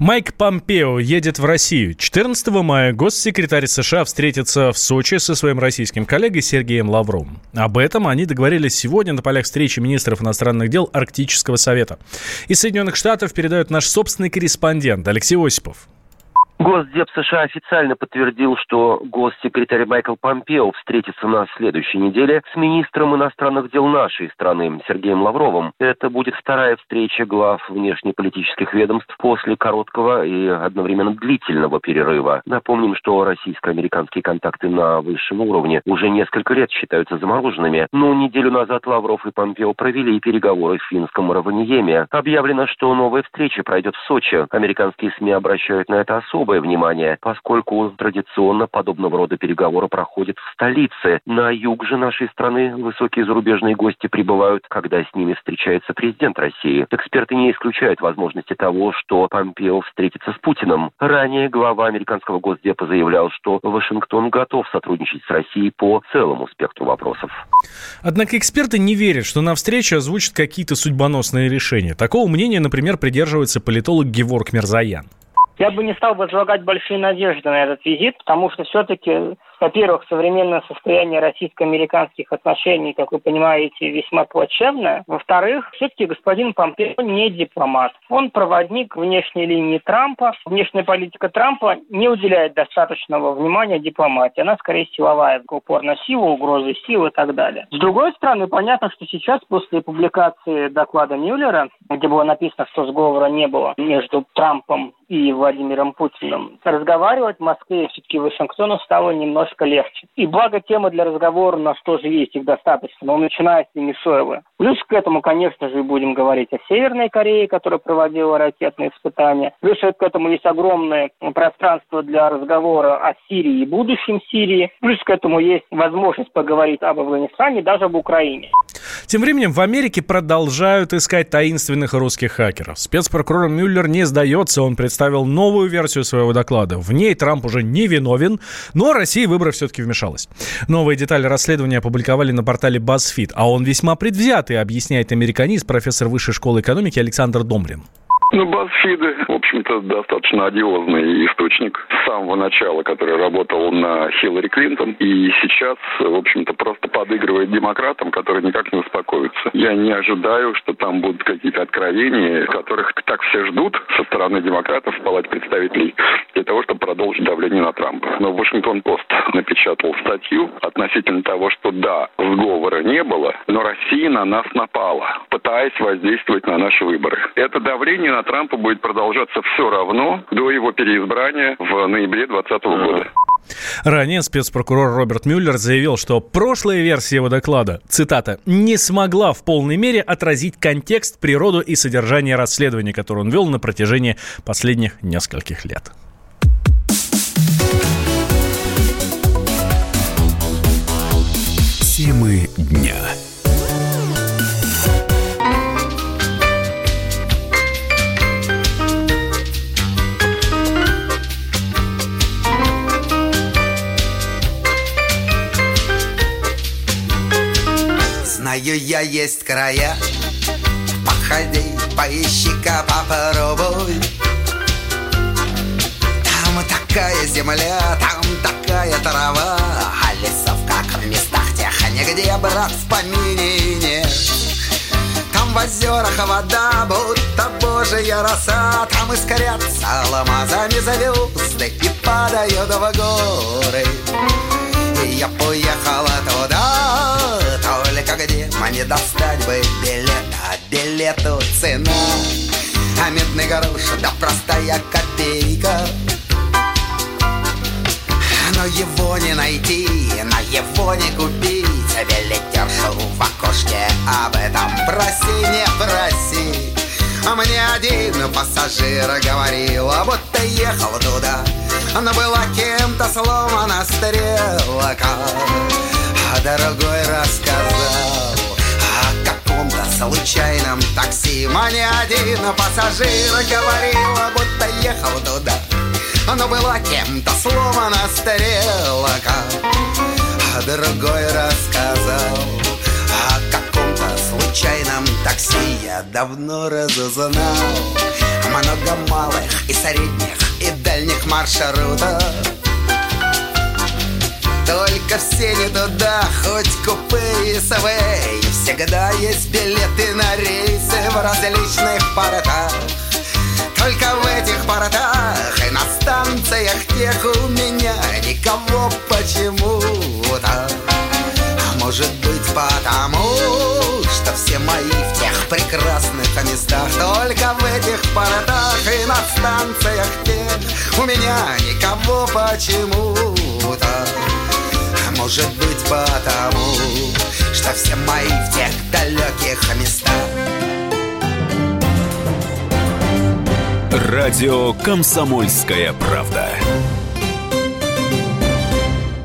Майк Помпео едет в Россию. 14 мая госсекретарь США встретится в Сочи со своим российским коллегой Сергеем Лавровым. Об этом они договорились сегодня на полях встречи министров иностранных дел Арктического совета. Из Соединенных Штатов передает наш собственный корреспондент Алексей Осипов. Госдеп США официально подтвердил, что госсекретарь Майкл Помпео встретится на следующей неделе с министром иностранных дел нашей страны Сергеем Лавровым. Это будет вторая встреча глав внешнеполитических ведомств после короткого и одновременно длительного перерыва. Напомним, что российско-американские контакты на высшем уровне уже несколько лет считаются замороженными, но неделю назад Лавров и Помпео провели переговоры в финском Раваньеме. Объявлено, что новая встреча пройдет в Сочи. Американские СМИ обращают на это особо особое внимание, поскольку традиционно подобного рода переговоры проходят в столице. На юг же нашей страны высокие зарубежные гости прибывают, когда с ними встречается президент России. Эксперты не исключают возможности того, что Помпео встретится с Путиным. Ранее глава американского госдепа заявлял, что Вашингтон готов сотрудничать с Россией по целому спектру вопросов. Однако эксперты не верят, что на встрече озвучат какие-то судьбоносные решения. Такого мнения, например, придерживается политолог Геворг Мерзаян. Я бы не стал возлагать большие надежды на этот визит, потому что все-таки во-первых, современное состояние российско-американских отношений, как вы понимаете, весьма плачевное. Во-вторых, все-таки господин Помпео не дипломат. Он проводник внешней линии Трампа. Внешняя политика Трампа не уделяет достаточного внимания дипломатии. Она скорее силовая, упор на силу, угрозы силы и так далее. С другой стороны, понятно, что сейчас после публикации доклада Мюллера, где было написано, что сговора не было между Трампом и Владимиром Путиным, разговаривать в Москве все-таки Вашингтону стало немножко немножко легче. И благо темы для разговора у нас тоже есть, их достаточно, но начиная с Венесуэлы. Плюс к этому, конечно же, будем говорить о Северной Корее, которая проводила ракетные испытания. Плюс к этому есть огромное пространство для разговора о Сирии и будущем Сирии. Плюс к этому есть возможность поговорить об Афганистане, даже об Украине. Тем временем в Америке продолжают искать таинственных русских хакеров. Спецпрокурор Мюллер не сдается, он представил новую версию своего доклада. В ней Трамп уже не виновен, но Россия выборы все-таки вмешалась. Новые детали расследования опубликовали на портале BuzzFeed, а он весьма предвзятый, объясняет американист, профессор Высшей школы экономики Александр Домрин. Ну, BuzzFeed, в общем-то, достаточно одиозный источник с самого начала, который работал на Хиллари Клинтон, и сейчас, в общем-то, просто подыгрывает демократам, которые никак не успокоятся. Я не ожидаю, что там будут какие-то откровения, которых так все ждут со стороны демократов в Палате представителей, для того, чтобы продолжить давление на Трампа. Но Вашингтон-Пост напечатал статью относительно того, что да, сговора не было, но Россия на нас напала, пытаясь воздействовать на наши выборы. Это давление на Трампа будет продолжаться все равно до его переизбрания в ноябре 2020 года. Ранее спецпрокурор Роберт Мюллер заявил, что прошлая версия его доклада, цитата, «не смогла в полной мере отразить контекст, природу и содержание расследования, которое он вел на протяжении последних нескольких лет». Темы дня. Знаю я есть края. Походи, поищи-ка, попробуй. Там такая земля, там такая трава А лесов, как в местах тех, нигде, брат, в помине. Нет Там в озерах вода, будто божья роса Там искрятся алмазами звезды И падают в горы. И я поехала туда где мне достать бы билет А билету цена А медный грош, да простая копейка. Но его не найти, на его не купить. Билетершу в окошке об этом проси, не проси. А мне один пассажир говорил, а будто ехал туда Но была кем-то сломана стрелка. А о каком-то случайном такси. Мне один пассажир говорил, а будто ехал туда. Но была кем-то сломана стрелка. А другой рассказал случайном такси. Я давно разузнал Много малых и средних и дальних маршрутов. Только все не туда, хоть купе и СВ Всегда есть билеты на рейсы в различных портах Только в этих портах и на станциях тех у меня Никого почему-то. А может быть потому, что все мои в тех прекрасных местах Только в этих портах и на станциях тех У меня никого почему-то может быть потому, что все мои в тех далеких местах. Радио «Комсомольская правда».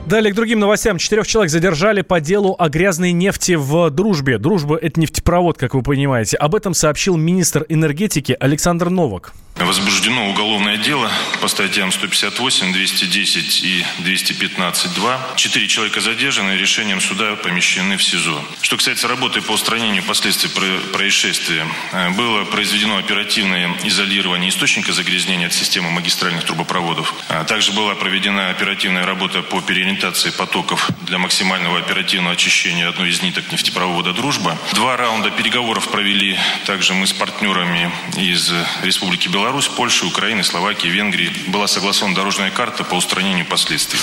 Далее к другим новостям. Четырех человек задержали по делу о грязной нефти в Дружбе. Дружба – это нефтепровод, как вы понимаете. Об этом сообщил министр энергетики Александр Новак. Возбуждено уголовное дело по статьям 158, 210 и 215.2. Четыре человека задержаны, решением суда помещены в СИЗО. Что касается работы по устранению последствий происшествия, э, было произведено оперативное изолирование источника загрязнения от системы магистральных трубопроводов. А также была проведена оперативная работа по переориентации потоков для максимального оперативного очищения одной из ниток нефтепровода «Дружба». Два раунда переговоров провели также мы с партнерами из Республики Беларусь Беларусь, Польши, Украины, Словакии, Венгрии была согласована дорожная карта по устранению последствий.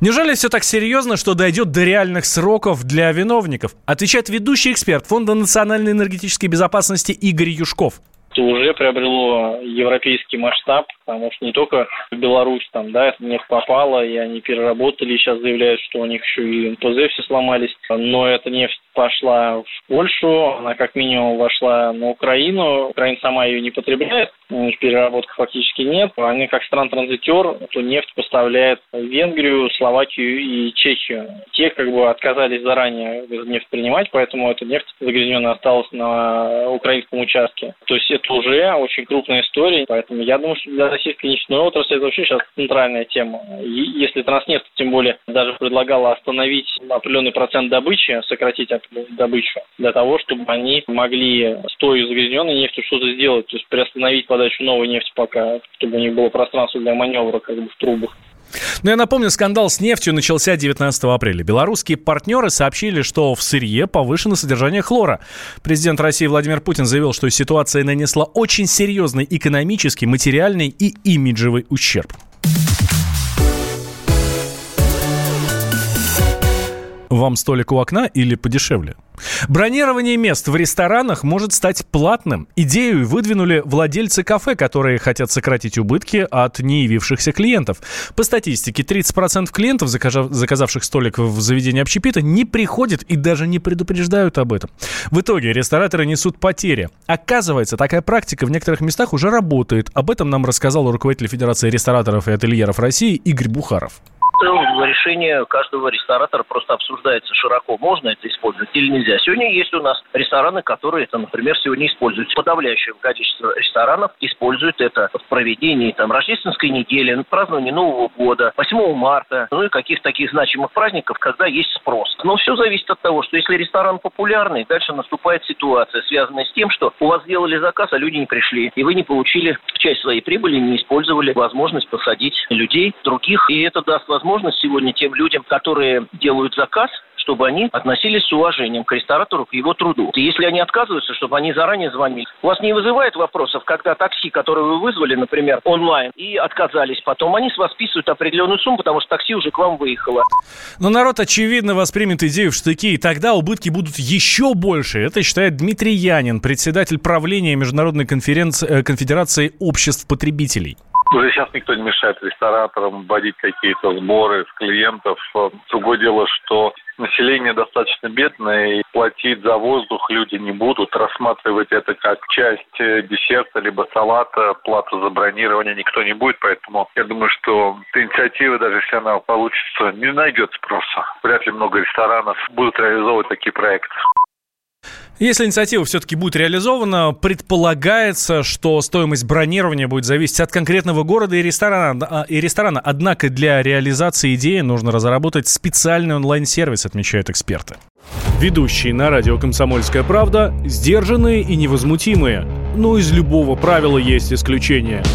Неужели все так серьезно, что дойдет до реальных сроков для виновников? Отвечает ведущий эксперт Фонда национальной энергетической безопасности Игорь Юшков уже приобрело европейский масштаб, потому что не только в Беларусь там, да, эта нефть попала, и они переработали, и сейчас заявляют, что у них еще и НПЗ все сломались, но эта нефть пошла в Польшу, она как минимум вошла на Украину. Украина сама ее не потребляет, переработки фактически нет. Они как стран-транзитер эту нефть поставляет в Венгрию, Словакию и Чехию. Те как бы отказались заранее нефть принимать, поэтому эта нефть загрязненная осталась на украинском участке. То есть это уже очень крупная история, поэтому я думаю, что для российской нефтяной отрасли это вообще сейчас центральная тема. И если Транснефть, тем более, даже предлагала остановить определенный процент добычи, сократить добычу, для того, чтобы они могли с той загрязненной нефтью что-то сделать, то есть приостановить подачу новой нефти пока, чтобы у них было пространство для маневра как бы в трубах. Но я напомню, скандал с нефтью начался 19 апреля. Белорусские партнеры сообщили, что в сырье повышено содержание хлора. Президент России Владимир Путин заявил, что ситуация нанесла очень серьезный экономический, материальный и имиджевый ущерб. Вам столик у окна или подешевле? Бронирование мест в ресторанах может стать платным. Идею выдвинули владельцы кафе, которые хотят сократить убытки от неявившихся клиентов. По статистике, 30% клиентов, заказавших столик в заведении общепита, не приходят и даже не предупреждают об этом. В итоге рестораторы несут потери. Оказывается, такая практика в некоторых местах уже работает. Об этом нам рассказал руководитель Федерации рестораторов и ательеров России Игорь Бухаров решение каждого ресторатора просто обсуждается широко. Можно это использовать или нельзя. Сегодня есть у нас рестораны, которые это, например, сегодня используют. Подавляющее количество ресторанов используют это в проведении там, рождественской недели, празднования Нового года, 8 марта, ну и каких-то таких значимых праздников, когда есть спрос. Но все зависит от того, что если ресторан популярный, дальше наступает ситуация, связанная с тем, что у вас сделали заказ, а люди не пришли, и вы не получили часть своей прибыли, не использовали возможность посадить людей других, и это даст возможность сегодня тем людям, которые делают заказ, чтобы они относились с уважением к ресторатору, к его труду. И если они отказываются, чтобы они заранее звонили. У вас не вызывает вопросов, когда такси, которое вы вызвали, например, онлайн, и отказались потом, они с вас списывают определенную сумму, потому что такси уже к вам выехало. Но народ, очевидно, воспримет идею в штыки, и тогда убытки будут еще больше. Это считает Дмитрий Янин, председатель правления Международной конференции, э, конфедерации обществ потребителей. Уже сейчас никто не мешает рестораторам вводить какие-то сборы с клиентов. Другое дело, что население достаточно бедное, и платить за воздух люди не будут. Рассматривать это как часть э, десерта либо салата, плату за бронирование никто не будет. Поэтому я думаю, что эта инициатива, даже если она получится, не найдет спроса. Вряд ли много ресторанов будут реализовывать такие проекты. Если инициатива все-таки будет реализована, предполагается, что стоимость бронирования будет зависеть от конкретного города и ресторана. А, и ресторана. Однако для реализации идеи нужно разработать специальный онлайн-сервис, отмечают эксперты. Ведущие на радио «Комсомольская правда» сдержанные и невозмутимые. Но из любого правила есть исключение –